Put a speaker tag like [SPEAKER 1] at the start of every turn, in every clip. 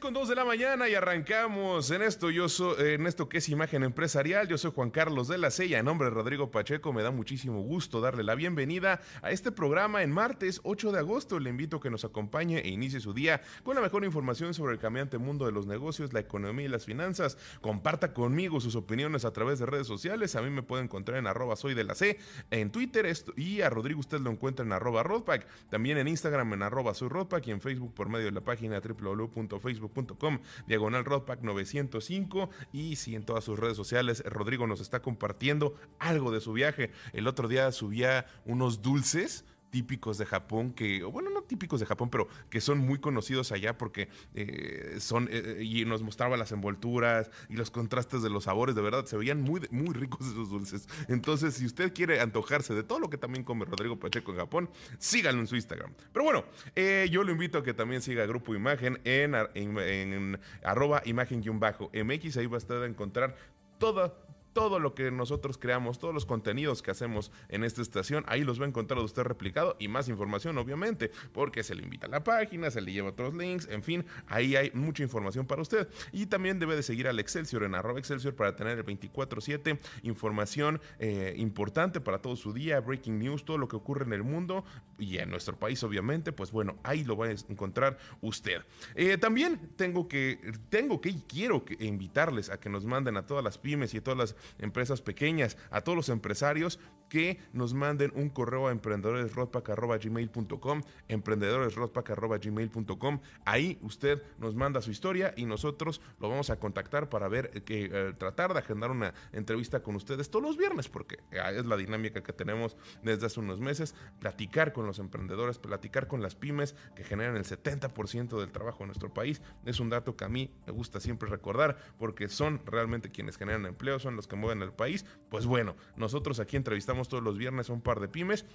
[SPEAKER 1] 6 con 2 de la mañana y arrancamos en esto. Yo soy en esto que es imagen empresarial. Yo soy Juan Carlos de la Sella. En nombre de Rodrigo Pacheco, me da muchísimo gusto darle la bienvenida a este programa en martes 8 de agosto. Le invito a que nos acompañe e inicie su día con la mejor información sobre el cambiante mundo de los negocios, la economía y las finanzas. Comparta conmigo sus opiniones a través de redes sociales. A mí me puede encontrar en arroba soy de la C en Twitter y a Rodrigo usted lo encuentra en arroba Rodpack. También en Instagram en arroba soy Rodpack y en Facebook por medio de la página www.facebook facebook.com diagonal Rodpack 905 y si en todas sus redes sociales Rodrigo nos está compartiendo algo de su viaje. El otro día subía unos dulces típicos de Japón que, bueno, no típicos de Japón, pero que son muy conocidos allá porque eh, son, eh, y nos mostraba las envolturas y los contrastes de los sabores, de verdad, se veían muy, muy ricos esos dulces. Entonces, si usted quiere antojarse de todo lo que también come Rodrigo Pacheco en Japón, síganlo en su Instagram. Pero bueno, eh, yo lo invito a que también siga Grupo Imagen en, en, en arroba imagen-mx, ahí va a estar a encontrar toda todo lo que nosotros creamos, todos los contenidos que hacemos en esta estación, ahí los va a encontrar usted replicado y más información, obviamente, porque se le invita a la página, se le lleva otros links, en fin, ahí hay mucha información para usted. Y también debe de seguir al Excelsior en arroba Excelsior para tener el 24-7 información eh, importante para todo su día, breaking news, todo lo que ocurre en el mundo y en nuestro país, obviamente, pues bueno, ahí lo va a encontrar usted. Eh, también tengo que, tengo que y quiero que invitarles a que nos manden a todas las pymes y a todas las empresas pequeñas, a todos los empresarios que nos manden un correo a emprendedoresrodpack.gmail.com, emprendedoresrodpack.gmail.com. Ahí usted nos manda su historia y nosotros lo vamos a contactar para ver, que eh, tratar de agendar una entrevista con ustedes todos los viernes, porque eh, es la dinámica que tenemos desde hace unos meses, platicar con los emprendedores, platicar con las pymes que generan el 70% del trabajo en nuestro país. Es un dato que a mí me gusta siempre recordar porque son realmente quienes generan empleo, son los que mueven el país. Pues bueno, nosotros aquí entrevistamos todos los viernes a un par de pymes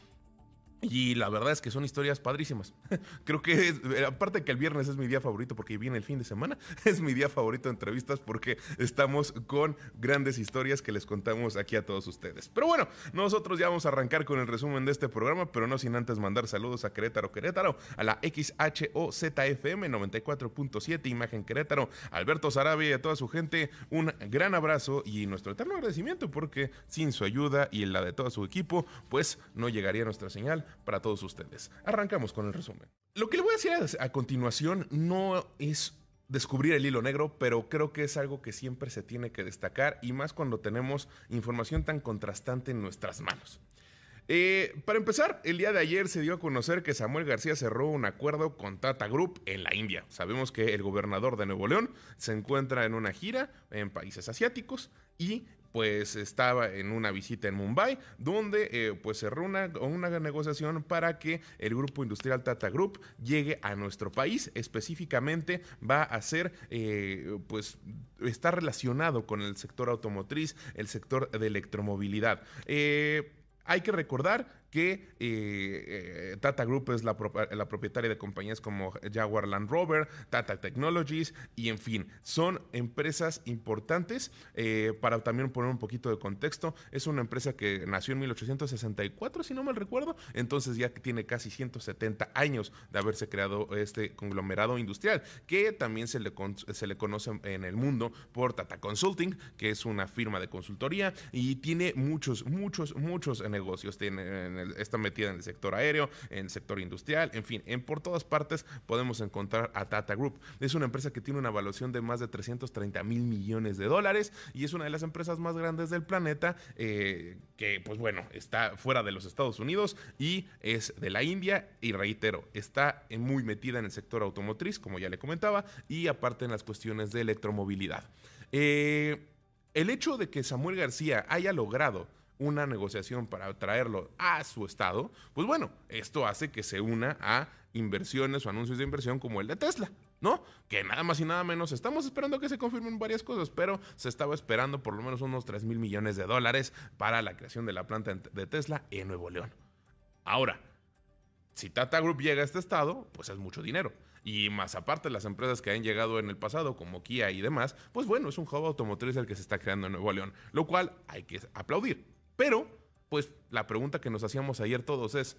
[SPEAKER 1] y la verdad es que son historias padrísimas. Creo que, eh, aparte que el viernes es mi día favorito porque viene el fin de semana, es mi día favorito de entrevistas porque estamos con grandes historias que les contamos aquí a todos ustedes. Pero bueno, nosotros ya vamos a arrancar con el resumen de este programa, pero no sin antes mandar saludos a Querétaro, Querétaro, a la XHOZFM 94.7, Imagen Querétaro, Alberto Sarabia y a toda su gente, un gran abrazo y nuestro eterno agradecimiento porque sin su ayuda y la de todo su equipo, pues no llegaría nuestra señal para todos ustedes. Arrancamos con el resumen. Lo que le voy a decir a, continuación no es descubrir el hilo negro, pero creo que es algo que siempre se tiene que destacar y más cuando tenemos información tan contrastante en nuestras manos. Eh, para empezar, el día de ayer se dio a conocer que Samuel García cerró un acuerdo con Tata Group en la India. Sabemos que el gobernador de Nuevo León se encuentra en una gira en países asiáticos y pues estaba en una visita en Mumbai, donde eh, pues cerró una, una negociación para que el grupo industrial Tata Group llegue a nuestro país. Específicamente va a ser, eh, pues está relacionado con el sector automotriz, el sector de electromovilidad. Eh, hay que recordar que eh, eh, Tata Group es la, propietaria de compañías como Jaguar Land Rover, Tata Technologies y en fin, son empresas importantes. Eh, para también poner un poquito de contexto, es una empresa que nació en 1864, si no mal recuerdo, entonces ya tiene casi 170 años de haberse creado este conglomerado industrial, que también se le, se le conoce en el mundo por Tata Consulting, que es una firma de consultoría y tiene muchos, muchos, muchos negocios. Tiene está metida en el sector aéreo, en el sector industrial, en fin, en por todas partes podemos encontrar a Tata Group. Es una empresa que tiene una evaluación de más de 330 mil millones de dólares y es una de las empresas más grandes del planeta eh, que, pues bueno, está fuera de los Estados Unidos y es de la India y reitero, está muy metida en el sector automotriz, como ya le comentaba, y aparte en las cuestiones de electromovilidad. Eh, el hecho de que Samuel García haya logrado una negociación para traerlo a su estado, pues bueno, esto hace que se una a inversiones o anuncios de inversión como el de Tesla, ¿no? Que nada más y nada menos estamos esperando que se confirmen varias cosas, pero se estaba esperando por lo menos unos 3 mil millones de dólares para la creación de la planta de Tesla en Nuevo León. Ahora, si Tata Group llega a este estado, pues es mucho dinero. Y más aparte, las empresas que han llegado en el pasado, como Kia y demás, pues bueno, es un hub automotriz el que se está creando en Nuevo León, lo cual hay que aplaudir. Pero, pues la pregunta que nos hacíamos ayer todos es,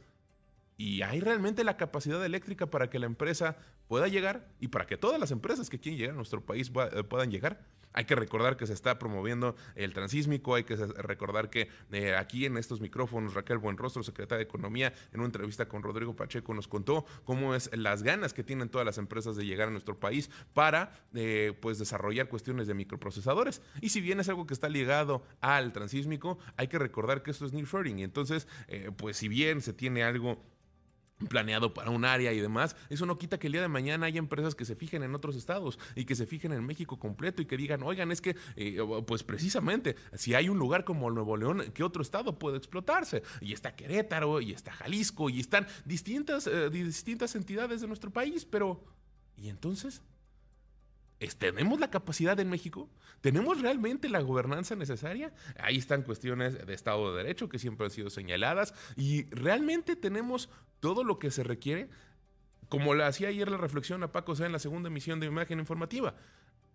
[SPEAKER 1] ¿y hay realmente la capacidad eléctrica para que la empresa pueda llegar y para que todas las empresas que quieren llegar a nuestro país eh, puedan llegar? Hay que recordar que se está promoviendo el transísmico, hay que recordar que eh, aquí en estos micrófonos Raquel Buenrostro, secretaria de Economía, en una entrevista con Rodrigo Pacheco nos contó cómo es las ganas que tienen todas las empresas de llegar a nuestro país para eh, pues desarrollar cuestiones de microprocesadores. Y si bien es algo que está ligado al transísmico, hay que recordar que esto es nearshoring y entonces eh, pues si bien se tiene algo planeado para un área y demás, eso no quita que el día de mañana haya empresas que se fijen en otros estados y que se fijen en México completo y que digan, oigan, es que, eh, pues precisamente, si hay un lugar como Nuevo León, ¿qué otro estado puede explotarse? Y está Querétaro, y está Jalisco, y están distintas, eh, distintas entidades de nuestro país, pero, ¿y entonces? ¿Tenemos la capacidad en México? ¿Tenemos realmente la gobernanza necesaria? Ahí están cuestiones de Estado de Derecho que siempre han sido señaladas y realmente tenemos todo lo que se requiere, como le hacía ayer la reflexión a Paco sea en la segunda emisión de Imagen Informativa.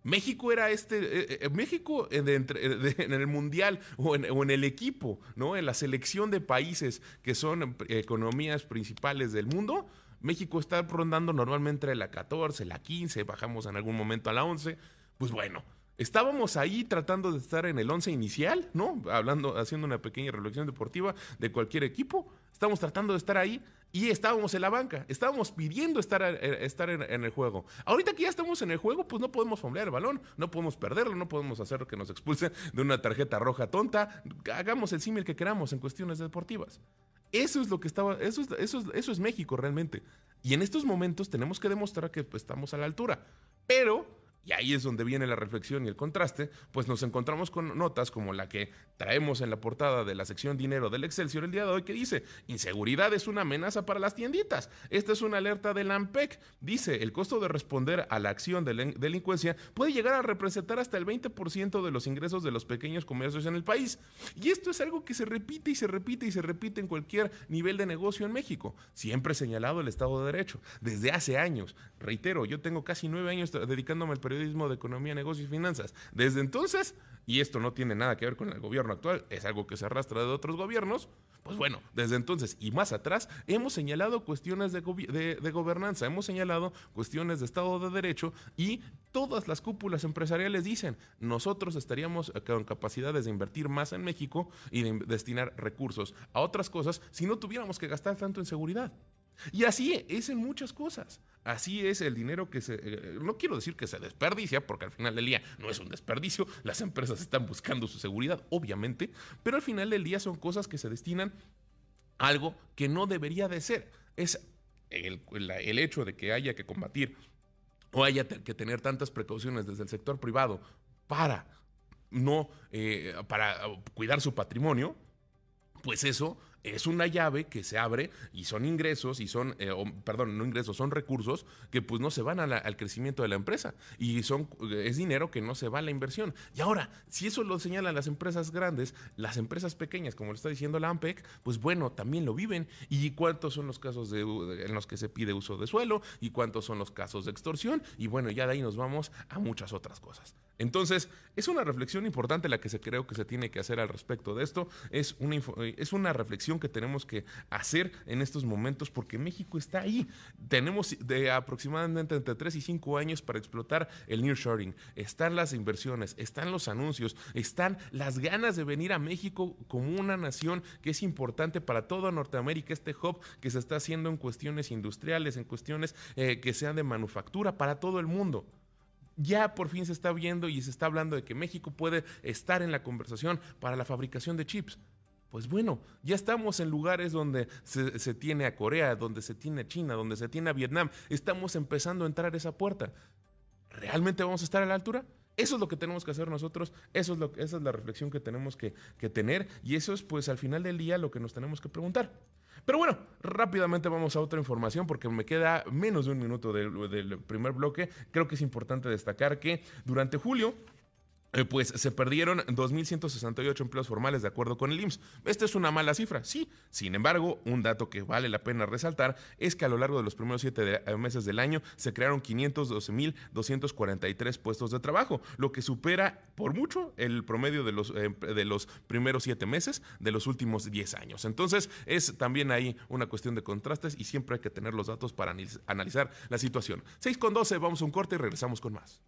[SPEAKER 1] México era este, eh, eh, México en, el mundial o en, el equipo, ¿no? En la selección de países que son economías principales del mundo, México está rondando normalmente la 14, la 15, bajamos en algún momento a la 11. Pues bueno, estábamos ahí tratando de estar en el 11 inicial, ¿no? Hablando, haciendo una pequeña reflexión deportiva de cualquier equipo. Estamos tratando de estar ahí y estábamos en la banca. Estábamos pidiendo estar, eh, estar en, el juego. Ahorita que ya estamos en el juego, pues no podemos fomblear el balón, no podemos perderlo, no podemos hacer que nos expulsen de una tarjeta roja tonta. Hagamos el símil que queramos en cuestiones deportivas. Eso es lo que estaba, eso es, eso eso es México realmente. Y en estos momentos tenemos que demostrar que pues, estamos a la altura. Pero y ahí es donde viene la reflexión y el contraste, pues nos encontramos con notas como la que traemos en la portada de la sección dinero del Excelsior el día de hoy que dice, inseguridad es una amenaza para las tienditas. Esta es una alerta del AMPEC. Dice, el costo de responder a la acción de delincuencia puede llegar a representar hasta el 20% de los ingresos de los pequeños comercios en el país. Y esto es algo que se repite y se repite y se repite en cualquier nivel de negocio en México. Siempre señalado el Estado de Derecho. Desde hace años. Reitero, yo tengo casi nueve años dedicándome al periodismo de economía, negocios y finanzas. Desde entonces, y esto no tiene nada que ver con el gobierno actual, es algo que se arrastra de otros gobiernos, pues bueno, desde entonces y más atrás hemos señalado cuestiones de, gobernanza, hemos señalado cuestiones de Estado de Derecho y todas las cúpulas empresariales dicen, nosotros estaríamos con capacidades de invertir más en México y de destinar recursos a otras cosas si no tuviéramos que gastar tanto en seguridad. Y así es en muchas cosas. Así es el dinero que se... Eh, no quiero decir que se desperdicia, porque al final del día no es un desperdicio, las empresas están buscando su seguridad, obviamente, pero al final del día son cosas que se destinan a algo que no debería de ser. Es el, hecho de que haya que combatir o haya que tener tantas precauciones desde el sector privado para no, eh, para cuidar su patrimonio, pues eso es una llave que se abre y son ingresos y son, eh, perdón, no ingresos, son recursos que pues no se van al crecimiento de la empresa y son, es dinero que no se va a la inversión. Y ahora, si eso lo señalan las empresas grandes, las empresas pequeñas, como lo está diciendo la AMPEC, pues bueno, también lo viven. ¿Y cuántos son los casos de, en los que se pide uso de suelo? ¿Y cuántos son los casos de extorsión? Y bueno, ya de ahí nos vamos a muchas otras cosas. Entonces, es una reflexión importante la que se creo que se tiene que hacer al respecto de esto. Es una, es una reflexión que tenemos que hacer en estos momentos porque México está ahí. Tenemos de aproximadamente entre 3 y 5 años para explotar el nearshoring. Están las inversiones, están los anuncios, están las ganas de venir a México como una nación que es importante para toda Norteamérica, este hub que se está haciendo en cuestiones industriales, en cuestiones eh, que sean de manufactura para todo el mundo ya por fin se está viendo y se está hablando de que México puede estar en la conversación para la fabricación de chips. Pues bueno, ya estamos en lugares donde se, tiene a Corea, donde se tiene a China, donde se tiene a Vietnam. Estamos empezando a entrar esa puerta. ¿Realmente vamos a estar a la altura? Eso es lo que tenemos que hacer nosotros, eso es lo, esa es la reflexión que tenemos que, que tener y eso es pues al final del día lo que nos tenemos que preguntar. Pero bueno, rápidamente vamos a otra información porque me queda menos de un minuto del, primer bloque. Creo que es importante destacar que durante julio eh, pues se perdieron 2.168 empleos formales de acuerdo con el IMSS. Esta es una mala cifra, sí. Sin embargo, un dato que vale la pena resaltar es que a lo largo de los primeros siete eh, meses del año se crearon 512.243 puestos de trabajo, lo que supera por mucho el promedio de los, eh, de los primeros siete meses de los últimos 10 años. Entonces, es también ahí una cuestión de contrastes y siempre hay que tener los datos para analizar la situación. 6 con 12, vamos a un corte y regresamos con más.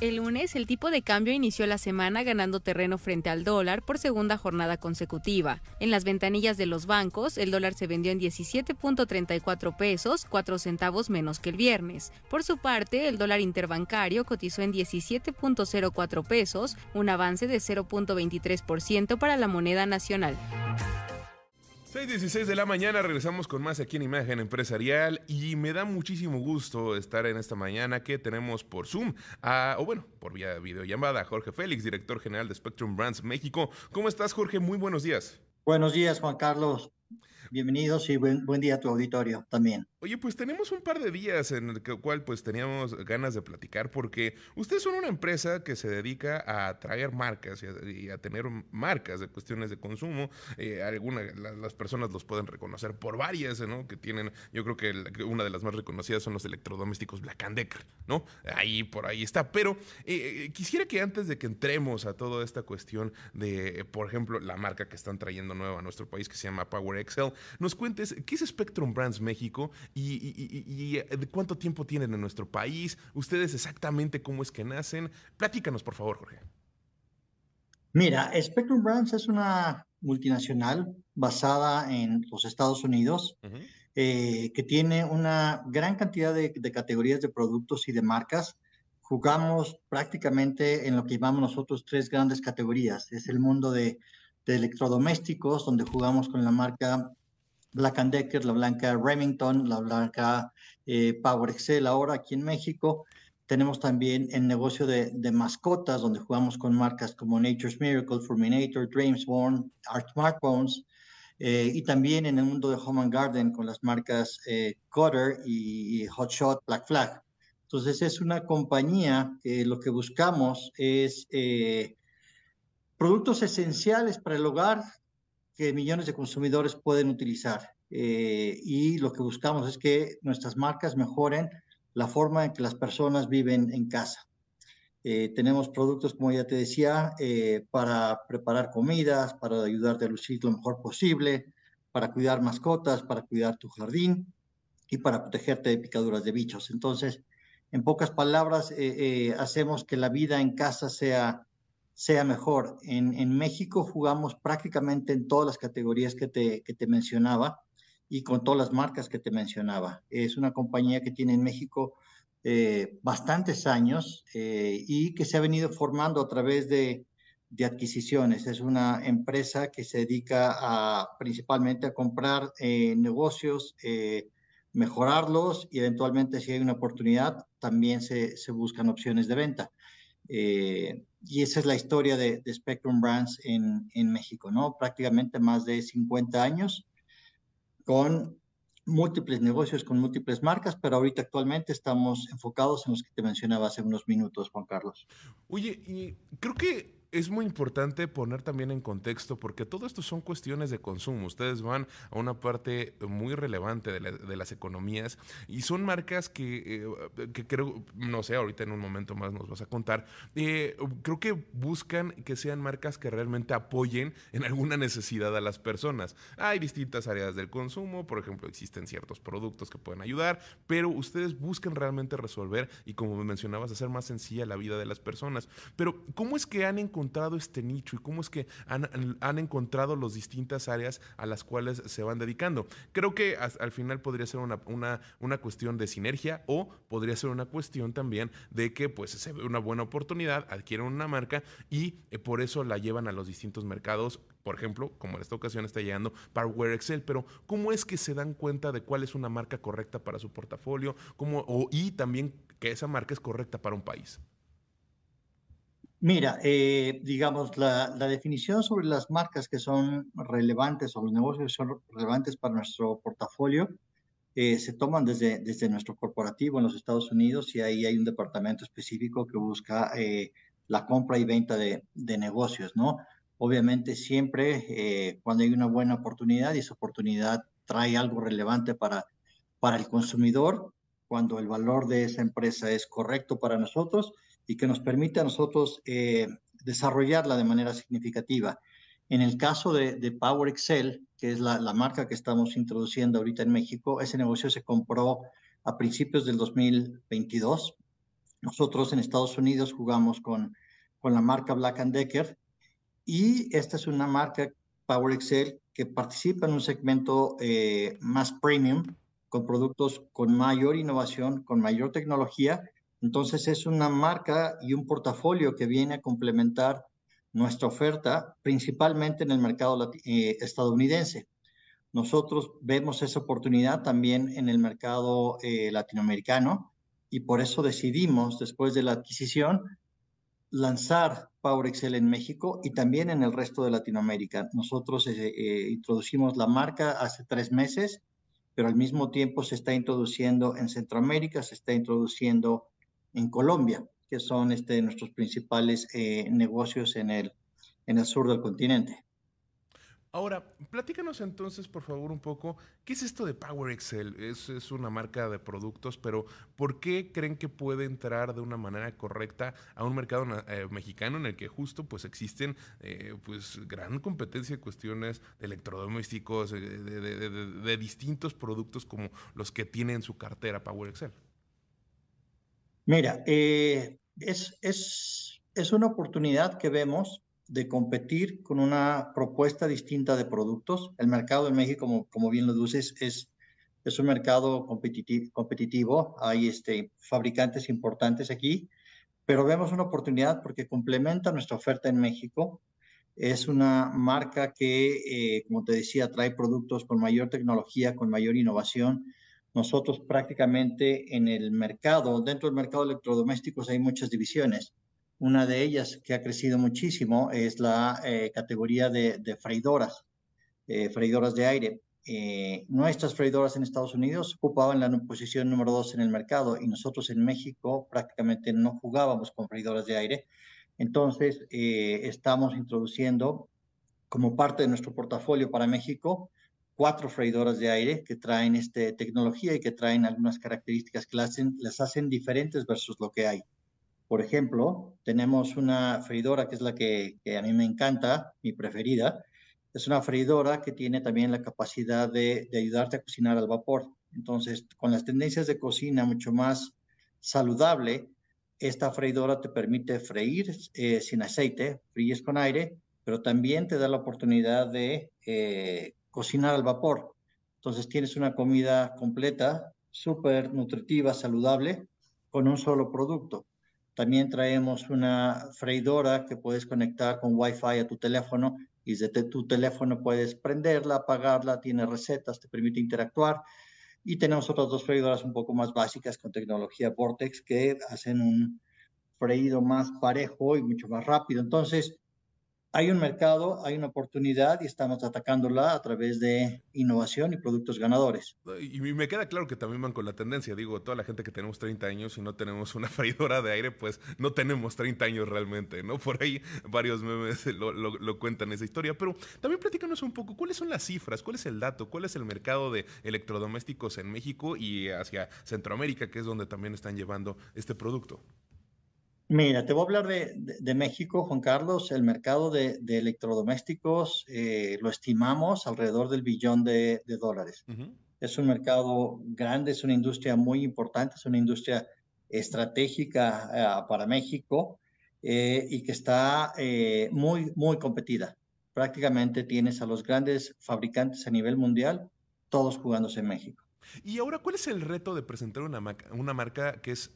[SPEAKER 2] El lunes, el tipo de cambio inició la semana ganando terreno frente al dólar por segunda jornada consecutiva. En las ventanillas de los bancos, el dólar se vendió en 17.34 pesos, 4 centavos menos que el viernes. Por su parte, el dólar interbancario cotizó en 17.04 pesos, un avance de 0.23% para la moneda nacional.
[SPEAKER 1] 6.16 de la mañana, regresamos con más aquí en Imagen Empresarial y me da muchísimo gusto estar en esta mañana que tenemos por Zoom, o bueno, por vía videollamada, Jorge Félix, director general de Spectrum Brands México. ¿Cómo estás, Jorge? Muy buenos días.
[SPEAKER 3] Buenos días, Juan Carlos. Bienvenidos y buen, buen día a tu auditorio también.
[SPEAKER 1] Oye, pues tenemos un par de días en el cual pues teníamos ganas de platicar porque ustedes son una empresa que se dedica a traer marcas y a, tener marcas de cuestiones de consumo. Eh, algunas las personas los pueden reconocer por varias, ¿no? Que tienen, yo creo que, una de las más reconocidas son los electrodomésticos Black Decker, ¿no? Ahí por ahí está. Pero eh, eh, quisiera que antes de que entremos a toda esta cuestión de, por ejemplo, la marca que están trayendo nueva a nuestro país que se llama Power Excel, nos cuentes qué es Spectrum Brands México y, eh, de cuánto tiempo tienen en nuestro país, ustedes exactamente cómo es que nacen. Platícanos, por favor, Jorge.
[SPEAKER 3] Mira, Spectrum Brands es una multinacional basada en los Estados Unidos eh, que tiene una gran cantidad de, categorías de productos y de marcas. Jugamos prácticamente en lo que llamamos nosotros tres grandes categorías. Es el mundo de, de electrodomésticos, donde jugamos con la marca Black Decker, la blanca Remington, la blanca eh, Power Excel ahora aquí en México. Tenemos también el negocio de, mascotas, donde jugamos con marcas como Nature's Miracle, Fulminator, Dreamsborn, Art Smartphones, eh, y también en el mundo de Home and Garden con las marcas eh, Cutter y Hotshot, Black Flag. Entonces es una compañía que lo que buscamos es productos esenciales para el hogar que millones de consumidores pueden utilizar. Eh, y lo que buscamos es que nuestras marcas mejoren la forma en que las personas viven en casa. Eh, tenemos productos, como ya te decía, eh, para preparar comidas, para ayudarte a lucir lo mejor posible, para cuidar mascotas, para cuidar tu jardín y para protegerte de picaduras de bichos. Entonces, en pocas palabras, hacemos que la vida en casa sea sea mejor. En, en, México jugamos prácticamente en todas las categorías que te, que te mencionaba y con todas las marcas que te mencionaba. Es una compañía que tiene en México eh, bastantes años eh, y que se ha venido formando a través de, de, adquisiciones. Es una empresa que se dedica principalmente a comprar eh, negocios, mejorarlos y eventualmente si hay una oportunidad también se, se buscan opciones de venta. Eh, y esa es la historia de, Spectrum Brands en, en, México, ¿no? Prácticamente más de 50 años con múltiples negocios, con múltiples marcas, pero ahorita actualmente estamos enfocados en los que te mencionaba hace unos minutos, Juan Carlos.
[SPEAKER 1] Oye, y creo que es muy importante poner también en contexto porque todo esto son cuestiones de consumo. Ustedes van a una parte muy relevante de, las economías y son marcas que, eh, que, creo, no sé, ahorita en un momento más nos vas a contar, eh, creo que buscan que sean marcas que realmente apoyen en alguna necesidad a las personas. Hay distintas áreas del consumo, por ejemplo, existen ciertos productos que pueden ayudar, pero ustedes buscan realmente resolver y como mencionabas, hacer más sencilla la vida de las personas. Pero, ¿cómo es que han encontrado encontrado este nicho y cómo es que han, encontrado las distintas áreas a las cuales se van dedicando. Creo que al final podría ser una, una, cuestión de sinergia o podría ser una cuestión también de que pues se ve una buena oportunidad, adquieren una marca y eh, por eso la llevan a los distintos mercados por ejemplo, como en esta ocasión está llegando Power Excel, pero ¿cómo es que se dan cuenta de cuál es una marca correcta para su portafolio? ¿Cómo, o, y también que esa marca es correcta para un país?
[SPEAKER 3] Mira, eh, digamos, la, definición sobre las marcas que son relevantes o los negocios que son relevantes para nuestro portafolio eh, se toman desde, desde nuestro corporativo en los Estados Unidos y ahí hay un departamento específico que busca eh, la compra y venta de, negocios, ¿no? Obviamente siempre cuando hay una buena oportunidad y esa oportunidad trae algo relevante para, para el consumidor, cuando el valor de esa empresa es correcto para nosotros y que nos permite a nosotros eh, desarrollarla de manera significativa. En el caso de, Power Excel, que es la, marca que estamos introduciendo ahorita en México, ese negocio se compró a principios del 2022. Nosotros en Estados Unidos jugamos con, con la marca Black Decker y esta es una marca Power Excel que participa en un segmento eh, más premium con productos con mayor innovación, con mayor tecnología. Entonces es una marca y un portafolio que viene a complementar nuestra oferta principalmente en el mercado eh, estadounidense. Nosotros vemos esa oportunidad también en el mercado eh, latinoamericano y por eso decidimos, después de la adquisición, lanzar Power Excel en México y también en el resto de Latinoamérica. Nosotros eh, introducimos la marca hace tres meses, pero al mismo tiempo se está introduciendo en Centroamérica, se está introduciendo en Colombia que son este, nuestros principales eh, negocios en el, en el sur del continente.
[SPEAKER 1] Ahora, platícanos entonces, por favor, un poco, ¿qué es esto de Power Excel? Es, una marca de productos, pero ¿por qué creen que puede entrar de una manera correcta a un mercado eh, mexicano en el que justo pues existen eh, pues gran competencia de cuestiones de electrodomésticos, de, de, de, distintos productos como los que tiene en su cartera Power Excel?
[SPEAKER 3] Mira, eh, es, es, es una oportunidad que vemos de competir con una propuesta distinta de productos. El mercado en México, como, bien lo dices, es, es un mercado competitivo, competitivo. Hay este, fabricantes importantes aquí, pero vemos una oportunidad porque complementa nuestra oferta en México. Es una marca que, eh, como te decía, trae productos con mayor tecnología, con mayor innovación, nosotros prácticamente en el mercado, dentro del mercado de electrodomésticos hay muchas divisiones. Una de ellas que ha crecido muchísimo es la eh, categoría de, freidoras, eh, freidoras de aire. Eh, nuestras freidoras en Estados Unidos ocupaban la posición número dos en el mercado y nosotros en México prácticamente no jugábamos con freidoras de aire. Entonces, estamos introduciendo como parte de nuestro portafolio para México cuatro freidoras de aire que traen este, tecnología y que traen algunas características que las hacen, las hacen diferentes versus lo que hay. Por ejemplo, tenemos una freidora que es la que, que, a mí me encanta, mi preferida. Es una freidora que tiene también la capacidad de, de ayudarte a cocinar al vapor. Entonces, con las tendencias de cocina mucho más saludable, esta freidora te permite freír eh, sin aceite, fríes con aire, pero también te da la oportunidad de eh, cocinar al vapor. Entonces tienes una comida completa, súper nutritiva, saludable, con un solo producto. También traemos una freidora que puedes conectar con Wi-Fi a tu teléfono y desde tu teléfono puedes prenderla, apagarla, tiene recetas, te permite interactuar. Y tenemos otras dos freidoras un poco más básicas con tecnología Vortex que hacen un freído más parejo y mucho más rápido. Entonces, hay un mercado, hay una oportunidad y estamos atacándola a través de innovación y productos ganadores.
[SPEAKER 1] Y me queda claro que también van con la tendencia. Digo, toda la gente que tenemos 30 años y no tenemos una freidora de aire, pues no tenemos 30 años realmente, ¿no? Por ahí varios memes lo, cuentan esa historia. Pero también platícanos un poco, ¿cuáles son las cifras? ¿Cuál es el dato? ¿Cuál es el mercado de electrodomésticos en México y hacia Centroamérica, que es donde también están llevando este producto?
[SPEAKER 3] Mira, te voy a hablar de, México, Juan Carlos. El mercado de, electrodomésticos eh, lo estimamos alrededor del billón de, dólares. Es un mercado grande, es una industria muy importante, es una industria estratégica eh, para México eh, y que está muy, muy competida. Prácticamente tienes a los grandes fabricantes a nivel mundial, todos jugándose en México.
[SPEAKER 1] Y ahora, ¿cuál es el reto de presentar una, una marca que es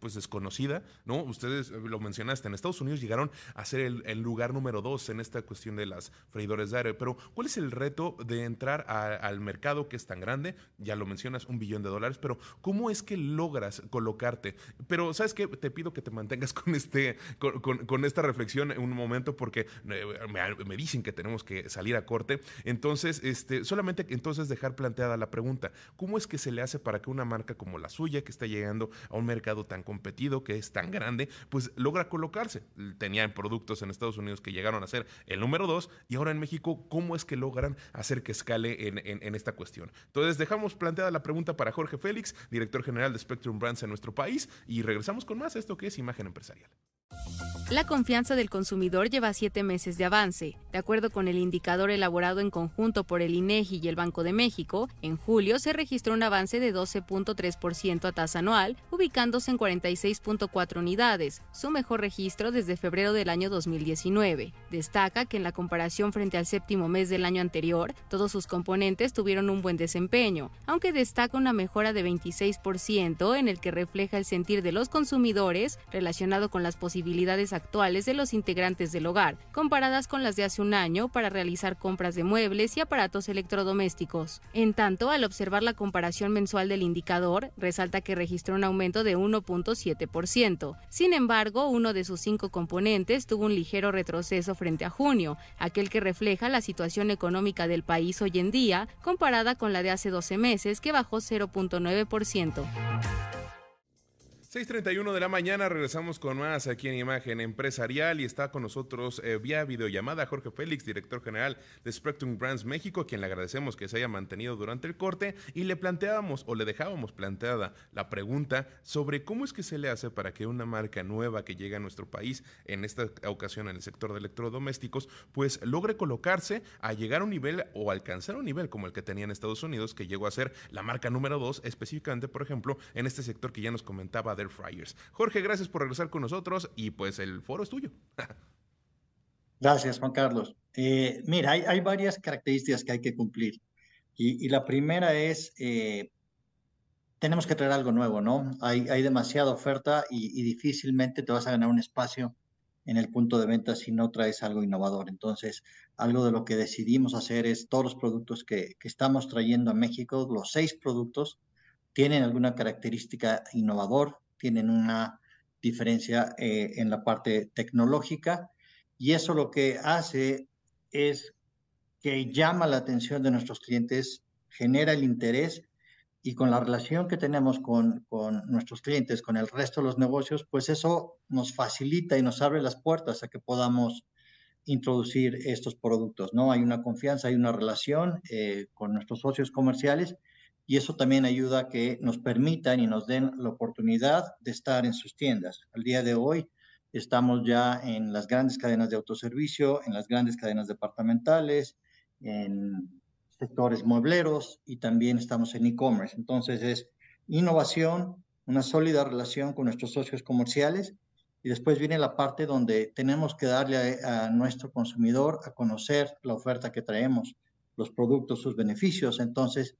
[SPEAKER 1] pues desconocida? ¿no? Ustedes lo mencionaste, en Estados Unidos llegaron a ser el, lugar número dos en esta cuestión de las freidores de aire, pero ¿cuál es el reto de entrar al mercado que es tan grande? Ya lo mencionas, un billón de dólares, pero ¿cómo es que logras colocarte? Pero, ¿sabes qué? Te pido que te mantengas con, este, con, esta reflexión en un momento porque eh, me, me, dicen que tenemos que salir a corte. Entonces, este, solamente entonces dejar planteada la pregunta. ¿Cómo ¿cómo es que se le hace para que una marca como la suya, que está llegando a un mercado tan competido, que es tan grande, pues logra colocarse? Tenían productos en Estados Unidos que llegaron a ser el número dos y ahora en México, ¿cómo es que logran hacer que escale en, en esta cuestión? Entonces dejamos planteada la pregunta para Jorge Félix, director general de Spectrum Brands en nuestro país, y regresamos con más esto que es imagen empresarial.
[SPEAKER 2] La confianza del consumidor lleva siete meses de avance. De acuerdo con el indicador elaborado en conjunto por el INEGI y el Banco de México, en julio se registró un avance de 12.3% a tasa anual, ubicándose en 46.4 unidades, su mejor registro desde febrero del año 2019. Destaca que en la comparación frente al séptimo mes del año anterior, todos sus componentes tuvieron un buen desempeño, aunque destaca una mejora de 26% en el que refleja el sentir de los consumidores relacionado con las posibilidades actuales de los integrantes del hogar, comparadas con las de hace un año para realizar compras de muebles y aparatos electrodomésticos. En tanto, al observar la comparación mensual del indicador, resalta que registró un aumento de 1.7%. Sin embargo, uno de sus cinco componentes tuvo un ligero retroceso frente a junio, aquel que refleja la situación económica del país hoy en día, comparada con la de hace 12 meses, que bajó 0.9%.
[SPEAKER 1] 6.31 de la mañana, regresamos con más aquí en Imagen Empresarial y está con nosotros eh, vía videollamada Jorge Félix, director general de Spectrum Brands México, a quien le agradecemos que se haya mantenido durante el corte. Y le planteábamos o le dejábamos planteada la pregunta sobre cómo es que se le hace para que una marca nueva que llega a nuestro país, en esta ocasión en el sector de electrodomésticos, pues logre colocarse a llegar a un nivel o alcanzar un nivel como el que tenía en Estados Unidos, que llegó a ser la marca número dos, específicamente, por ejemplo, en este sector que ya nos comentaba de Fryers. Jorge, gracias por regresar con nosotros y pues el foro es tuyo.
[SPEAKER 3] gracias, Juan Carlos. Eh, mira, hay, varias características que hay que cumplir. Y, la primera es, eh, tenemos que traer algo nuevo, ¿no? Hay, demasiada oferta y, difícilmente te vas a ganar un espacio en el punto de venta si no traes algo innovador. Entonces, algo de lo que decidimos hacer es todos los productos que, que estamos trayendo a México, los seis productos, tienen alguna característica innovador, tienen una diferencia eh, en la parte tecnológica y eso lo que hace es que llama la atención de nuestros clientes, genera el interés y con la relación que tenemos con, con, nuestros clientes, con el resto de los negocios, pues eso nos facilita y nos abre las puertas a que podamos introducir estos productos, ¿no? Hay una confianza, hay una relación eh, con nuestros socios comerciales y eso también ayuda a que nos permitan y nos den la oportunidad de estar en sus tiendas. Al día de hoy estamos ya en las grandes cadenas de autoservicio, en las grandes cadenas departamentales, en sectores muebleros y también estamos en e-commerce. Entonces es innovación, una sólida relación con nuestros socios comerciales y después viene la parte donde tenemos que darle a, a nuestro consumidor a conocer la oferta que traemos, los productos, sus beneficios. Entonces,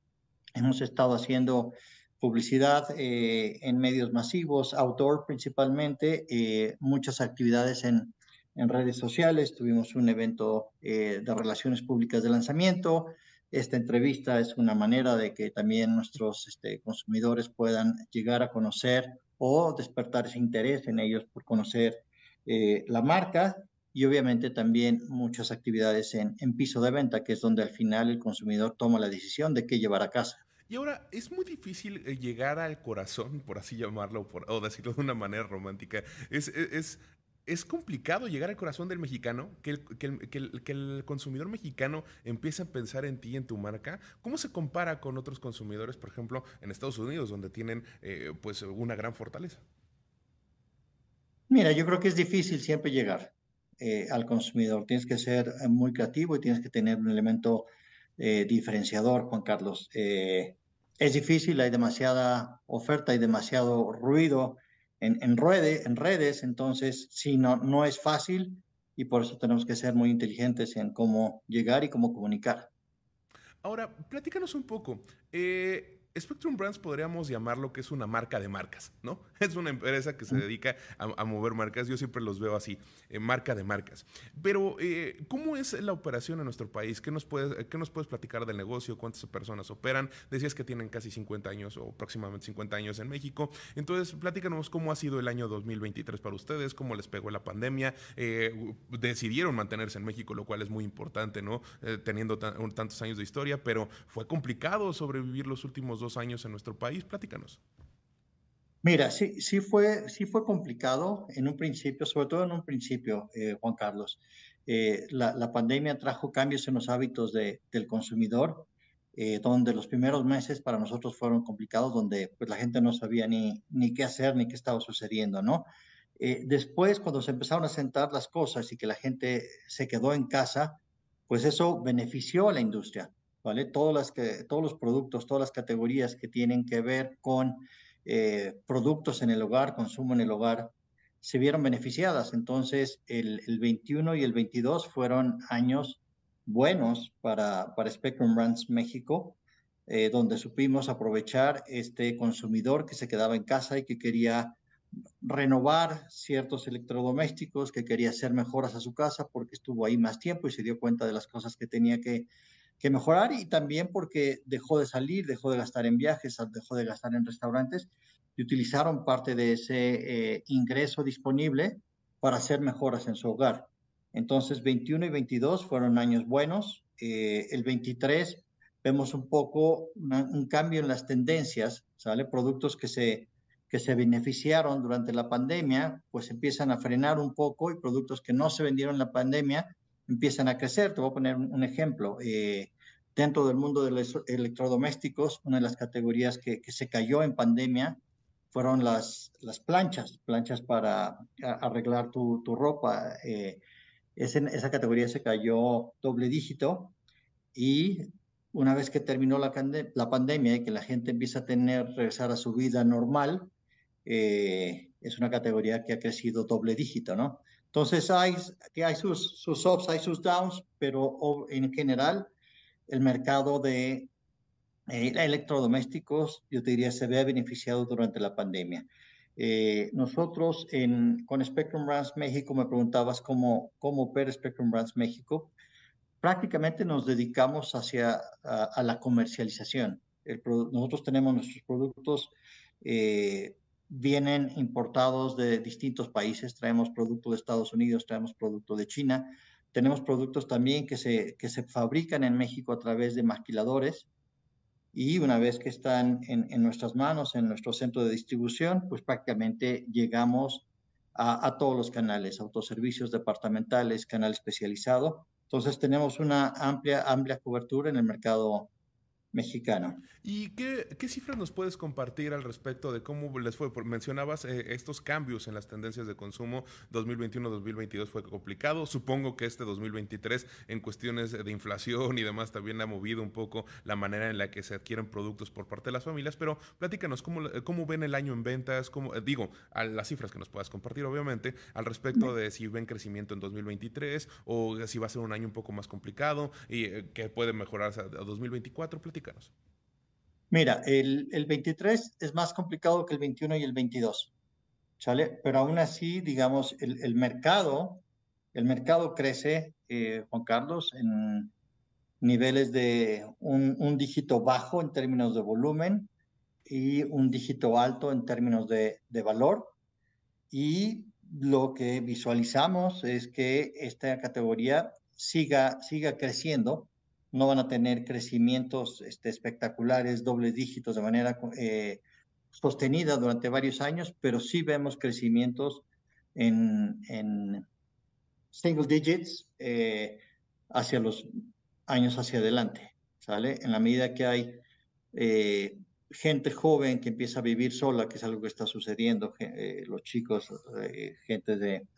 [SPEAKER 3] Hemos estado haciendo publicidad eh, en medios masivos, outdoor principalmente, eh, muchas actividades en, en, redes sociales. Tuvimos un evento eh, de relaciones públicas de lanzamiento. Esta entrevista es una manera de que también nuestros este, consumidores puedan llegar a conocer o despertar ese interés en ellos por conocer la marca y obviamente también muchas actividades en, en, piso de venta, que es donde al final el consumidor toma la decisión de qué llevar a casa.
[SPEAKER 1] Y ahora, es muy difícil eh, llegar al corazón, por así llamarlo, o decirlo de una manera romántica. Es, es, es, complicado llegar al corazón del mexicano, que el, que, el, consumidor mexicano empiece a pensar en ti, en tu marca. ¿Cómo se compara con otros consumidores, por ejemplo, en Estados Unidos, donde tienen eh, pues una gran fortaleza?
[SPEAKER 3] Mira, yo creo que es difícil siempre llegar eh, al consumidor. Tienes que ser muy creativo y tienes que tener un elemento diferenciador, Juan Carlos. Es difícil, hay demasiada oferta, hay demasiado ruido en, en, redes, entonces sí, no, no es fácil y por eso tenemos que ser muy inteligentes en cómo llegar y cómo comunicar.
[SPEAKER 1] Ahora, platícanos un poco. Eh, Spectrum Brands podríamos llamarlo que es una marca de marcas, ¿no? Es una empresa que se dedica a, mover marcas, yo siempre los veo así, eh, marca de marcas. Pero, eh, ¿cómo es la operación en nuestro país? ¿Qué nos, puedes, ¿Qué nos puedes platicar del negocio? ¿Cuántas personas operan? Decías que tienen casi 50 años o próximamente 50 años en México. Entonces, platícanos cómo ha sido el año 2023 para ustedes, cómo les pegó la pandemia. Eh, decidieron mantenerse en México, lo cual es muy importante, ¿no? teniendo tantos años de historia, pero fue complicado sobrevivir los últimos dos años en nuestro país. Platícanos.
[SPEAKER 3] Mira, sí, sí, fue, sí fue complicado en un principio, sobre todo en un principio, eh, Juan Carlos. Eh, la, pandemia trajo cambios en los hábitos del consumidor, eh, donde los primeros meses para nosotros fueron complicados, donde pues, la gente no sabía ni, ni qué hacer ni qué estaba sucediendo, ¿no? después, cuando se empezaron a sentar las cosas y que la gente se quedó en casa, pues eso benefició a la industria, ¿vale? Todas las que, todos los productos, todas las categorías que tienen que ver con eh, productos en el hogar, consumo en el hogar, se vieron beneficiadas. Entonces, el, 21 y el 22 fueron años buenos para, para Spectrum Brands México, eh, donde supimos aprovechar este consumidor que se quedaba en casa y que quería renovar ciertos electrodomésticos, que quería hacer mejoras a su casa porque estuvo ahí más tiempo y se dio cuenta de las cosas que tenía que, que mejorar y también porque dejó de salir, dejó de gastar en viajes, dejó de gastar en restaurantes y utilizaron parte de ese eh, ingreso disponible para hacer mejoras en su hogar. Entonces, 21 y 22 fueron años buenos. Eh, el 23 vemos un poco un cambio en las tendencias, ¿sale? Productos que se, que se beneficiaron durante la pandemia, pues empiezan a frenar un poco y productos que no se vendieron en la pandemia empiezan a crecer. Te voy a poner un, ejemplo. Eh, dentro del mundo de los electrodomésticos, una de las categorías que, se cayó en pandemia fueron las, las planchas, planchas para arreglar tu, tu ropa. Eh, esa categoría se cayó doble dígito y una vez que terminó la, la, pandemia y que la gente empieza a tener, regresar a su vida normal, eh, es una categoría que ha crecido doble dígito, ¿no? Entonces hay, hay sus, sus ups, hay sus downs, pero en general el mercado de eh, electrodomésticos, yo te diría, se ve beneficiado durante la pandemia. Eh, nosotros con Spectrum Brands México, me preguntabas cómo, cómo opera Spectrum Brands México. Prácticamente nos dedicamos hacia a, la comercialización. nosotros tenemos nuestros productos, eh, vienen importados de distintos países, traemos productos de Estados Unidos, traemos productos de China, tenemos productos también que se, que se fabrican en México a través de maquiladores. Y una vez que están en, en nuestras manos, en nuestro centro de distribución, pues prácticamente llegamos a, a, todos los canales, autoservicios departamentales, canal especializado. Entonces tenemos una amplia, amplia cobertura en el mercado mexicano.
[SPEAKER 1] ¿Y qué, cifras nos puedes compartir al respecto de cómo les fue? mencionabas eh, estos cambios en las tendencias de consumo 2021-2022 fue complicado. Supongo que este 2023 en cuestiones de inflación y demás también ha movido un poco la manera en la que se adquieren productos por parte de las familias, pero platícanos cómo, cómo ven el año en ventas, cómo, eh, digo, a las cifras que nos puedas compartir obviamente, al respecto de si ven crecimiento en 2023 o si va a ser un año un poco más complicado y eh, que puede mejorar a 2024. Platícanos.
[SPEAKER 3] Mira, el, el 23 es más complicado que el 21 y el 22, ¿sale? Pero aún así, digamos, el, el mercado, el mercado crece, eh, Juan Carlos, en niveles de un, un, dígito bajo en términos de volumen y un dígito alto en términos de, de valor. Y lo que visualizamos es que esta categoría siga, siga creciendo no van a tener crecimientos este, espectaculares, dobles dígitos de manera eh, sostenida durante varios años, pero sí vemos crecimientos en, en single digits eh, hacia los años hacia adelante. En la medida que hay eh, gente joven que empieza a vivir sola, que es algo que está sucediendo, los chicos, gente de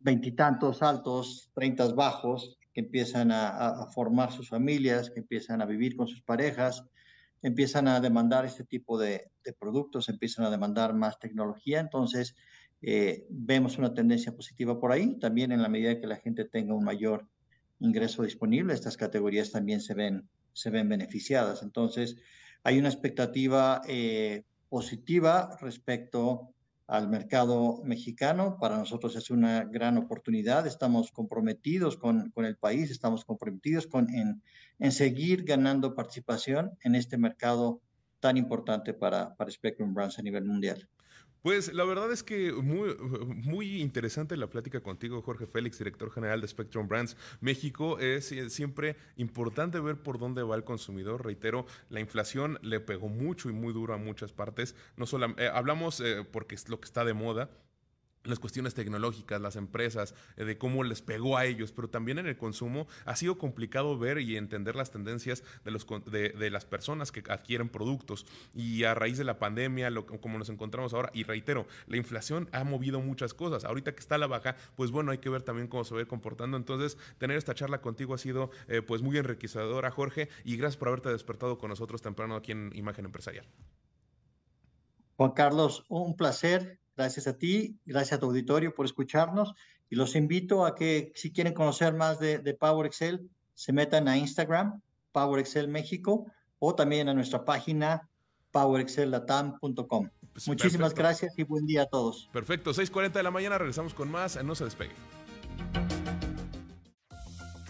[SPEAKER 3] veintitantos altos, treintas bajos, empiezan a, formar sus familias, que empiezan a vivir con sus parejas, empiezan a demandar este tipo de, productos, empiezan a demandar más tecnología. Entonces, eh, vemos una tendencia positiva por ahí. También en la medida que la gente tenga un mayor ingreso disponible, estas categorías también se ven, se ven beneficiadas. Entonces, hay una expectativa eh, positiva respecto al mercado mexicano. Para nosotros es una gran oportunidad. Estamos comprometidos con, con el país, estamos comprometidos con, en, en, seguir ganando participación en este mercado tan importante para, para Spectrum Brands a nivel mundial.
[SPEAKER 1] Pues la verdad es que muy, muy interesante la plática contigo, Jorge Félix, director general de Spectrum Brands México. Es siempre importante ver por dónde va el consumidor. Reitero, la inflación le pegó mucho y muy duro a muchas partes. No solo eh, hablamos eh, porque es lo que está de moda, las cuestiones tecnológicas, las empresas, eh, de cómo les pegó a ellos, pero también en el consumo ha sido complicado ver y entender las tendencias de, los, de, las personas que adquieren productos. Y a raíz de la pandemia, como nos encontramos ahora, y reitero, la inflación ha movido muchas cosas. Ahorita que está a la baja, pues bueno, hay que ver también cómo se va comportando. Entonces, tener esta charla contigo ha sido eh, pues muy enriquecedora, Jorge, y gracias por haberte despertado con nosotros temprano aquí en Imagen Empresarial.
[SPEAKER 3] Juan Carlos, un placer Gracias a ti, gracias a tu auditorio por escucharnos y los invito a que si quieren conocer más de, Power Excel, se metan a Instagram, Power Excel México, o también a nuestra página powerexcellatam.com. Pues, Muchísimas gracias y buen día a todos.
[SPEAKER 1] Perfecto, 6.40 de la mañana, regresamos con más, no se despegue.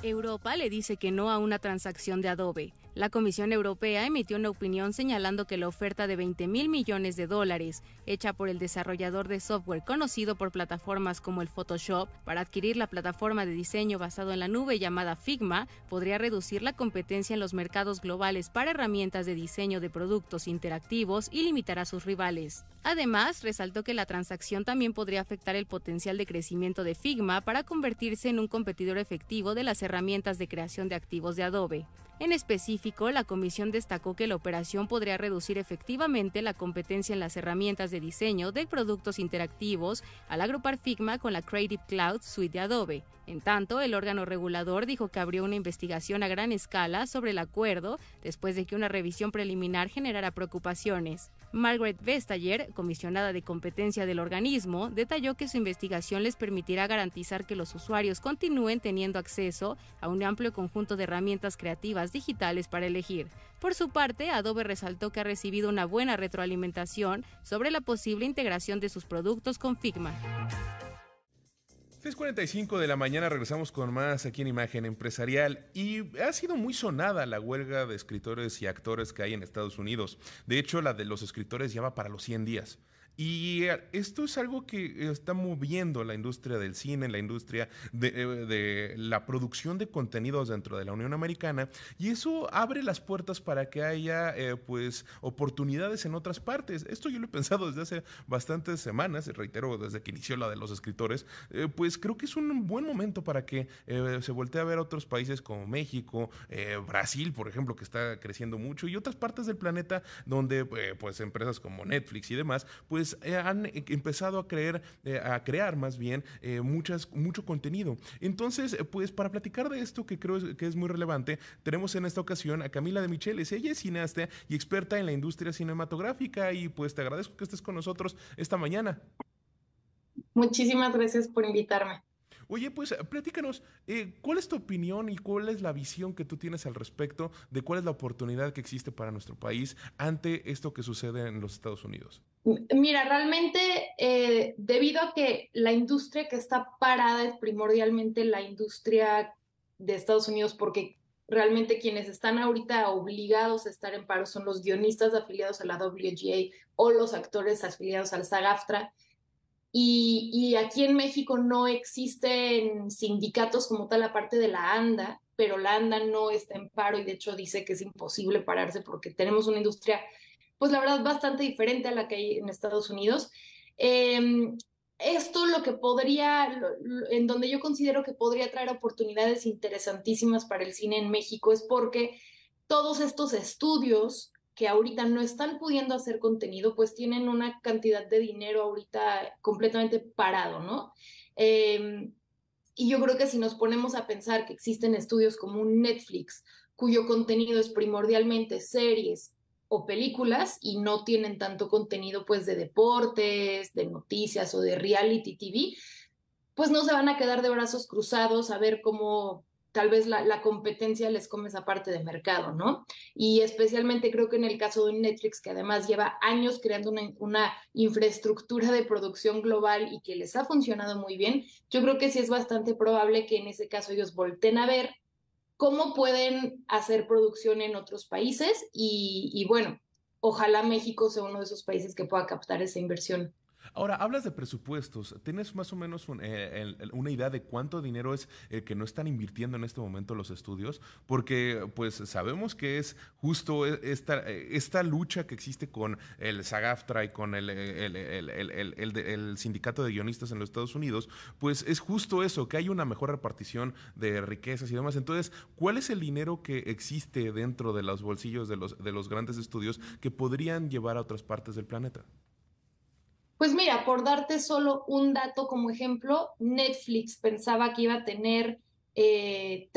[SPEAKER 2] Europa le dice que no a una transacción de Adobe. La Comisión Europea emitió una opinión señalando que la oferta de 20 mil millones de dólares, hecha por el desarrollador de software conocido por plataformas como el Photoshop, para adquirir la plataforma de diseño basado en la nube llamada Figma, podría reducir la competencia en los mercados globales para herramientas de diseño de productos interactivos y limitar a sus rivales. Además, resaltó que la transacción también podría afectar el potencial de crecimiento de Figma para convertirse en un competidor efectivo de las herramientas de creación de activos de Adobe. En específico, la comisión destacó que la operación podría reducir efectivamente la competencia en las herramientas de diseño de productos interactivos al agrupar Figma con la Creative Cloud Suite de Adobe. En tanto, el órgano regulador dijo que abrió una investigación a gran escala sobre el acuerdo después de que una revisión preliminar generara preocupaciones. Margaret Vestager, comisionada de competencia del organismo, detalló que su investigación les permitirá garantizar que los usuarios continúen teniendo acceso a un amplio conjunto de herramientas creativas digitales para elegir. Por su parte, Adobe resaltó que ha recibido una buena retroalimentación sobre la posible integración de sus productos con Figma.
[SPEAKER 1] 6.45 de la mañana regresamos con más aquí en Imagen Empresarial y ha sido muy sonada la huelga de escritores y actores que hay en Estados Unidos. De hecho, la de los escritores ya va para los 100 días. Y eh, esto es algo que está moviendo la industria del cine, la industria de, eh, la producción de contenidos dentro de la Unión Americana, y eso abre las puertas para que haya eh, pues oportunidades en otras partes. Esto yo lo he pensado desde hace bastantes semanas, reitero, desde que inició la de los escritores, pues creo que es un buen momento para que se voltee a ver otros países como México, Brasil, por ejemplo, que está creciendo mucho, y otras partes del planeta donde pues empresas como Netflix y demás, pues eh, han eh, empezado a creer, eh, a crear más bien muchas, mucho contenido. Entonces, pues para platicar de esto que creo que es muy relevante, tenemos en esta ocasión a Camila de Micheles. Ella es cineasta y experta en la industria cinematográfica y pues te agradezco que estés con nosotros esta mañana.
[SPEAKER 4] Muchísimas gracias por invitarme.
[SPEAKER 1] Oye, pues platícanos, eh, ¿cuál es tu opinión y cuál es la visión que tú tienes al respecto de cuál es la oportunidad que existe para nuestro país ante esto que sucede en los Estados Unidos?
[SPEAKER 4] Mira, realmente eh, debido a que la industria que está parada es primordialmente la industria de Estados Unidos porque realmente quienes están ahorita obligados a estar en paro son los guionistas afiliados a la WGA o los actores afiliados al SAG-AFTRA. Y, aquí en México no existen sindicatos como tal aparte de la ANDA, pero la ANDA no está en paro y de hecho dice que es imposible pararse porque tenemos una industria, pues la verdad, bastante diferente a la que hay en Estados Unidos. Em, esto lo que podría, en donde yo considero que podría traer oportunidades interesantísimas para el cine en México es porque todos estos estudios que ahorita no están pudiendo hacer contenido, pues tienen una cantidad de dinero ahorita completamente parado, ¿no? Em, y yo creo que si nos ponemos a pensar que existen estudios como un Netflix, cuyo contenido es primordialmente series o películas y no tienen tanto contenido pues de deportes, de noticias o de reality TV, pues no se van a quedar de brazos cruzados a ver cómo tal vez la, competencia les come esa parte de mercado, ¿no? Y especialmente creo que en el caso de Netflix, que además lleva años creando una, infraestructura de producción global y que les ha funcionado muy bien, yo creo que sí es bastante probable que en ese caso ellos volten a ver cómo pueden hacer producción en otros países y bueno, ojalá México sea uno de esos países que pueda captar esa inversión.
[SPEAKER 1] Ahora, hablas de presupuestos. ¿Tienes más o menos eh, una idea de cuánto dinero es el que no están invirtiendo en este momento los estudios? Porque pues sabemos que es justo e, esta, esta lucha que existe con el SAGAFTRA y con el, sindicato de guionistas en los Estados Unidos, pues es justo eso, que hay una mejor repartición de riquezas y demás. Entonces, ¿cuál es el dinero que existe dentro de los bolsillos de los, de los grandes estudios que podrían llevar a otras partes del planeta?
[SPEAKER 4] Pues mira, por darte solo un dato como ejemplo, Netflix pensaba que iba a tener 3.5 eh,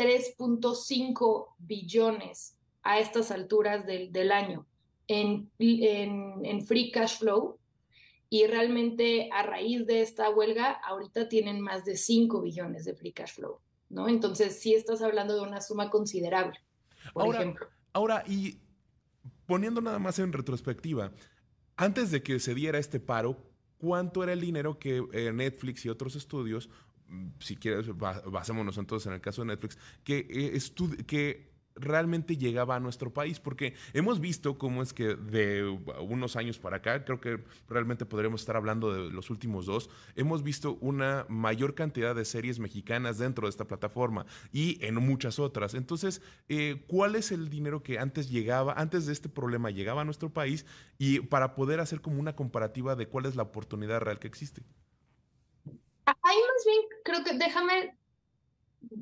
[SPEAKER 4] billones a estas alturas del, del año en, en, en, free cash flow y realmente a raíz de esta huelga ahorita tienen más de 5 billones de free cash flow, ¿no? Entonces sí estás hablando de una suma considerable, por ejemplo.
[SPEAKER 1] Ahora, y poniendo nada más en retrospectiva, antes de que se diera este paro, cuánto era el dinero que eh, Netflix y otros estudios, mm, si quieres, basémonos entonces en el caso de Netflix, que, eh, que realmente llegaba a nuestro país, porque hemos visto cómo es que de unos años para acá, creo que realmente podríamos estar hablando de los últimos dos, hemos visto una mayor cantidad de series mexicanas dentro de esta plataforma y en muchas otras. Entonces, eh, ¿cuál es el dinero que antes llegaba, antes de este problema llegaba a nuestro país y para poder hacer como una comparativa de cuál es la oportunidad real que existe?
[SPEAKER 4] Ahí más bien creo que déjame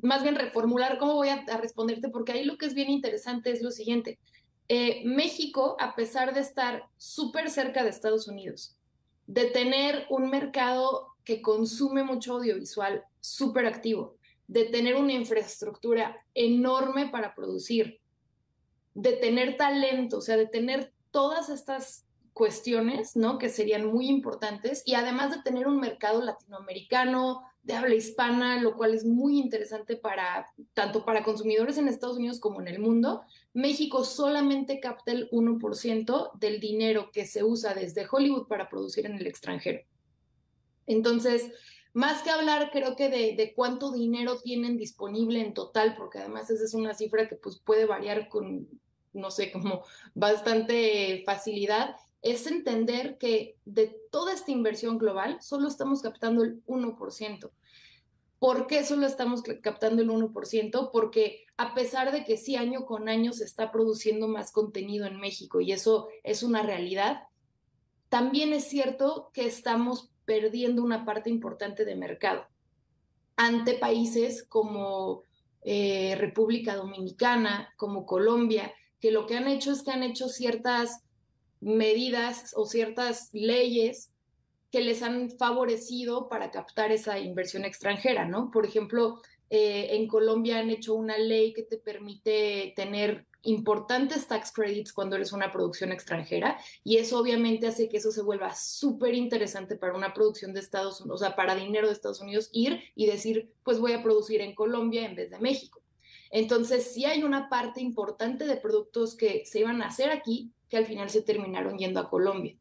[SPEAKER 4] más bien reformular cómo voy a, responderte, porque ahí lo que es bien interesante es lo siguiente. Eh, México, a pesar de estar súper cerca de Estados Unidos, de tener un mercado que consume mucho audiovisual súper activo, de tener una infraestructura enorme para producir, de tener talento, o sea, de tener todas estas cuestiones, ¿no? Que serían muy importantes y además de tener un mercado latinoamericano, de habla hispana, lo cual es muy interesante para tanto para consumidores en Estados Unidos como en el mundo. México solamente capta el 1% del dinero que se usa desde Hollywood para producir en el extranjero. Entonces, más que hablar, creo que de, de, cuánto dinero tienen disponible en total, porque además esa es una cifra que pues, puede variar con, no sé, como bastante facilidad, es entender que de toda esta inversión global solo estamos captando el 1%. ¿Por qué solo estamos captando el 1%? Porque a pesar de que sí año con año se está produciendo más contenido en México y eso es una realidad, también es cierto que estamos perdiendo una parte importante de mercado ante países como eh, República Dominicana, como Colombia, que lo que han hecho es que han hecho ciertas medidas o ciertas leyes que les han favorecido para captar esa inversión extranjera, ¿no? Por ejemplo, eh, en Colombia han hecho una ley que te permite tener importantes tax credits cuando eres una producción extranjera y eso obviamente hace que eso se vuelva súper interesante para una producción de Estados Unidos, o sea, para dinero de Estados Unidos ir y decir, pues voy a producir en Colombia en vez de México. Entonces, sí hay una parte importante de productos que se iban a hacer aquí que al final se terminaron yendo a Colombia.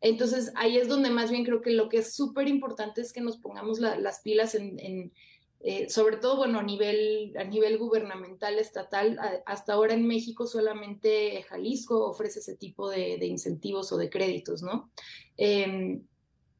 [SPEAKER 4] Entonces, ahí es donde más bien creo que lo que es súper importante es que nos pongamos las pilas en, eh, sobre todo, bueno, a nivel, a nivel gubernamental, estatal. hasta ahora en México solamente Jalisco ofrece ese tipo de, incentivos o de créditos, ¿no? Em,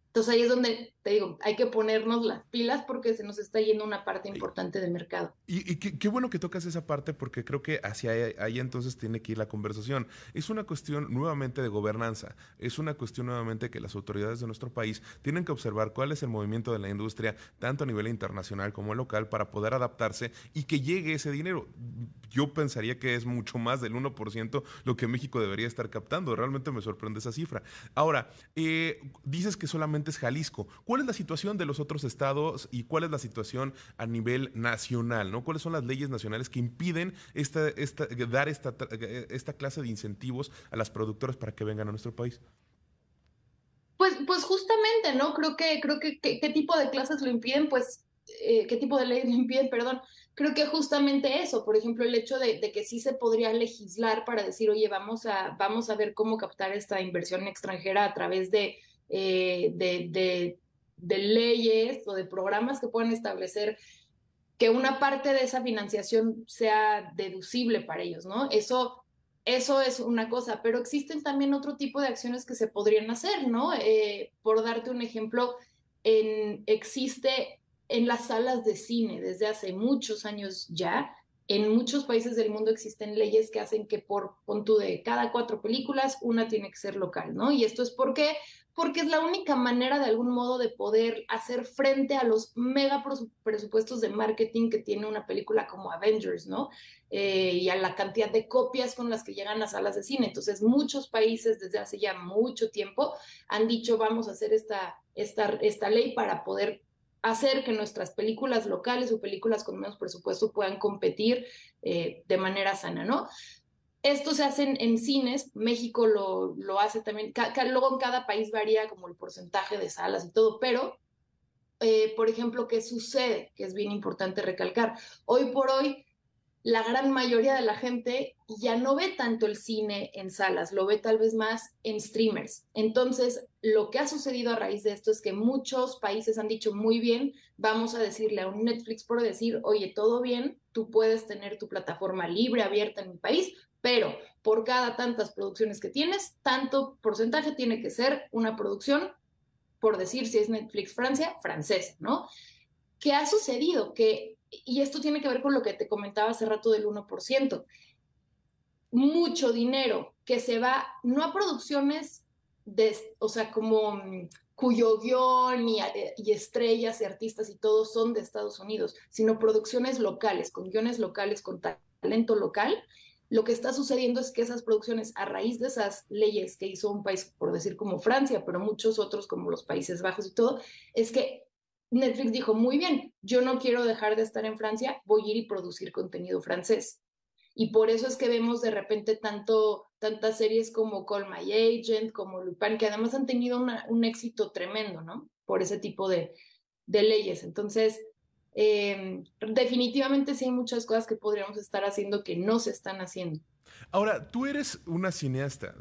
[SPEAKER 4] entonces ahí es donde te digo, hay que ponernos las pilas porque se nos está yendo una parte importante del mercado.
[SPEAKER 1] Y, qué, bueno que tocas esa parte porque creo que hacia ahí, entonces tiene que ir la conversación. Es una cuestión nuevamente de gobernanza, es una cuestión nuevamente que las autoridades de nuestro país tienen que observar cuál es el movimiento de la industria, tanto a nivel internacional como local, para poder adaptarse y que llegue ese dinero. Yo pensaría que es mucho más del 1% lo que México debería estar captando. Realmente me sorprende esa cifra. Ahora, eh, dices que solamente es Jalisco. ¿Cuál es la situación de los otros estados y cuál es la situación a nivel nacional? ¿no? ¿Cuáles son las leyes nacionales que impiden esta, esta, dar esta, esta clase de incentivos a las productoras para que vengan a nuestro país?
[SPEAKER 4] Pues, pues justamente, ¿no? Creo que, creo que, ¿qué tipo de clases lo impiden? Pues, eh, ¿qué tipo de leyes lo impiden? Perdón. Creo que justamente eso, por ejemplo, el hecho de, que sí se podría legislar para decir, oye, vamos a, vamos a ver cómo captar esta inversión extranjera a través eh, de, leyes o de programas que puedan establecer que una parte de esa financiación sea deducible para ellos, ¿no? Eso eso es una cosa, pero existen también otro tipo de acciones que se podrían hacer, ¿no? Eh, por darte un ejemplo, en, existe en las salas de cine desde hace muchos años ya, en muchos países del mundo existen leyes que hacen que por punto de cada cuatro películas, una tiene que ser local, ¿no? Y esto es porque porque es la única manera de algún modo de poder hacer frente a los mega presupuestos de marketing que tiene una película como Avengers, ¿no? Eh, y a la cantidad de copias con las que llegan a salas de cine. Entonces, muchos países desde hace ya mucho tiempo han dicho, vamos a hacer esta, esta, esta ley para poder hacer que nuestras películas locales o películas con menos presupuesto puedan competir eh, de manera sana, ¿no? Esto se hace en, cines, México lo, lo hace también, luego en cada país varía como el porcentaje de salas y todo, pero, eh, por ejemplo, ¿qué sucede? Que es bien importante recalcar. Hoy por hoy, la gran mayoría de la gente ya no ve tanto el cine en salas, lo ve tal vez más en streamers. Entonces, lo que ha sucedido a raíz de esto es que muchos países han dicho muy bien, vamos a decirle a un Netflix por decir, oye, todo bien, tú puedes tener tu plataforma libre, abierta en mi país, pero por cada tantas producciones que tienes, tanto porcentaje tiene que ser una producción, por decir si es Netflix Francia, francesa, ¿no? ¿Qué ha sucedido? Que, y esto tiene que ver con lo que te comentaba hace rato del 1%, mucho dinero que se va, no a producciones de, o sea, como cuyo guion y, y, estrellas y artistas y todo son de Estados Unidos, sino producciones locales, con guiones locales, con talento local, lo que está sucediendo es que esas producciones, a raíz de esas leyes que hizo un país, por decir como Francia, pero muchos otros como los Países Bajos y todo, es que Netflix dijo, muy bien, yo no quiero dejar de estar en Francia, voy a ir y producir contenido francés. Y por eso es que vemos de repente tanto, tantas series como Call My Agent, como Lupin, que además han tenido un éxito tremendo, ¿no? Por ese tipo de, de leyes. Entonces, eh, definitivamente sí hay muchas cosas que podríamos estar haciendo que no se están haciendo.
[SPEAKER 1] Ahora, tú eres una cineasta,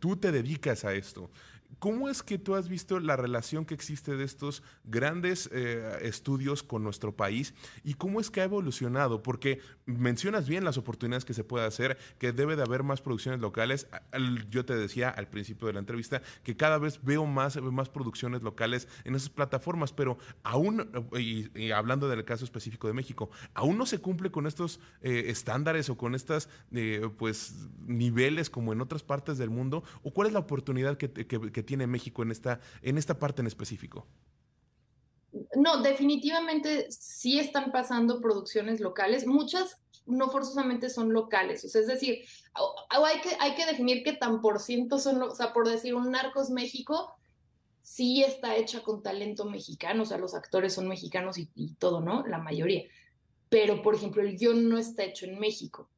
[SPEAKER 1] tú te dedicas a esto. ¿Cómo es que tú has visto la relación que existe de estos grandes eh, estudios con nuestro país y cómo es que ha evolucionado? Porque mencionas bien las oportunidades que se puede hacer, que debe de haber más producciones locales. Yo te decía al principio de la entrevista que cada vez veo más, más producciones locales en esas plataformas, pero aún, y, hablando del caso específico de México, aún no se cumple con estos eh, estándares o con estos eh, pues, niveles como en otras partes del mundo. ¿O cuál es la oportunidad que, que que tiene México en esta, en esta parte en específico?
[SPEAKER 4] No, definitivamente sí están pasando producciones locales. Muchas no forzosamente son locales. O sea, es decir, hay que, hay que definir qué tan por ciento son, o sea, por decir, un Narcos México sí está hecha con talento mexicano, o sea, los actores son mexicanos y, y todo, ¿no? La mayoría. Pero, por ejemplo, el guion no está hecho en México.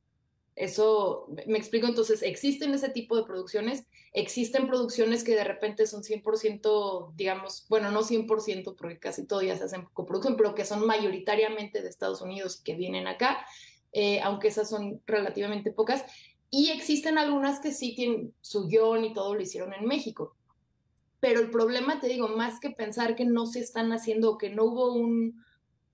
[SPEAKER 4] Eso, me explico, entonces, existen ese tipo de producciones, existen producciones que de repente son 100%, digamos, bueno, no 100%, porque casi todo ya se hace en coproducción, pero que son mayoritariamente de Estados Unidos que vienen acá, eh, aunque esas son relativamente pocas, y existen algunas que sí tienen su guion y todo lo hicieron en México. Pero el problema, te digo, más que pensar que no se están haciendo o que no hubo un,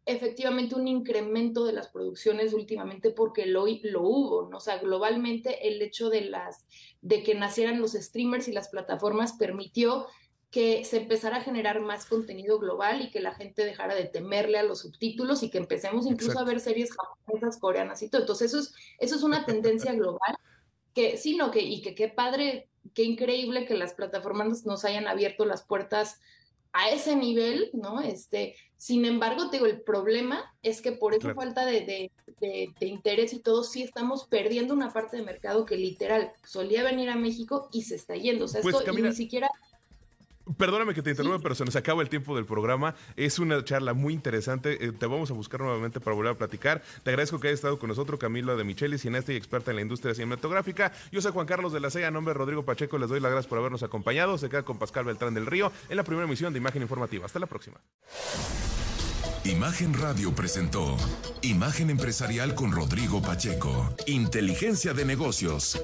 [SPEAKER 4] efectivamente un incremento de las producciones últimamente porque lo, lo hubo, ¿no? O sea, globalmente el hecho de, las, de que nacieran los streamers y las plataformas permitió que se empezara a generar más contenido global y que la gente dejara de temerle a los subtítulos y que empecemos incluso a ver series japonesas, coreanas y todo. Entonces eso es, eso es una tendencia global que sí, no, que, y que qué padre, qué increíble que las plataformas nos hayan abierto las puertas a ese nivel, ¿no? Este, sin embargo, te digo, el problema es que por esa falta de, interés y todo, sí estamos perdiendo una parte de mercado que literal solía venir a México y se está yendo. O sea, pues esto ni siquiera
[SPEAKER 1] Perdóname que te interrumpa, pero se nos acaba el tiempo del programa. Es una charla muy interesante. Eh, te vamos a buscar nuevamente para volver a platicar. Te agradezco que hayas estado con nosotros, Camilo de Micheli, cineasta y experta en la industria cinematográfica. Yo soy Juan Carlos de la C. A nombre de Rodrigo Pacheco, les doy las gracias por habernos acompañado. Se queda con Pascal Beltrán del Río en la primera emisión de Imagen Informativa. Hasta la próxima.
[SPEAKER 5] Imagen Radio presentó Imagen Empresarial con Rodrigo Pacheco. Inteligencia de negocios.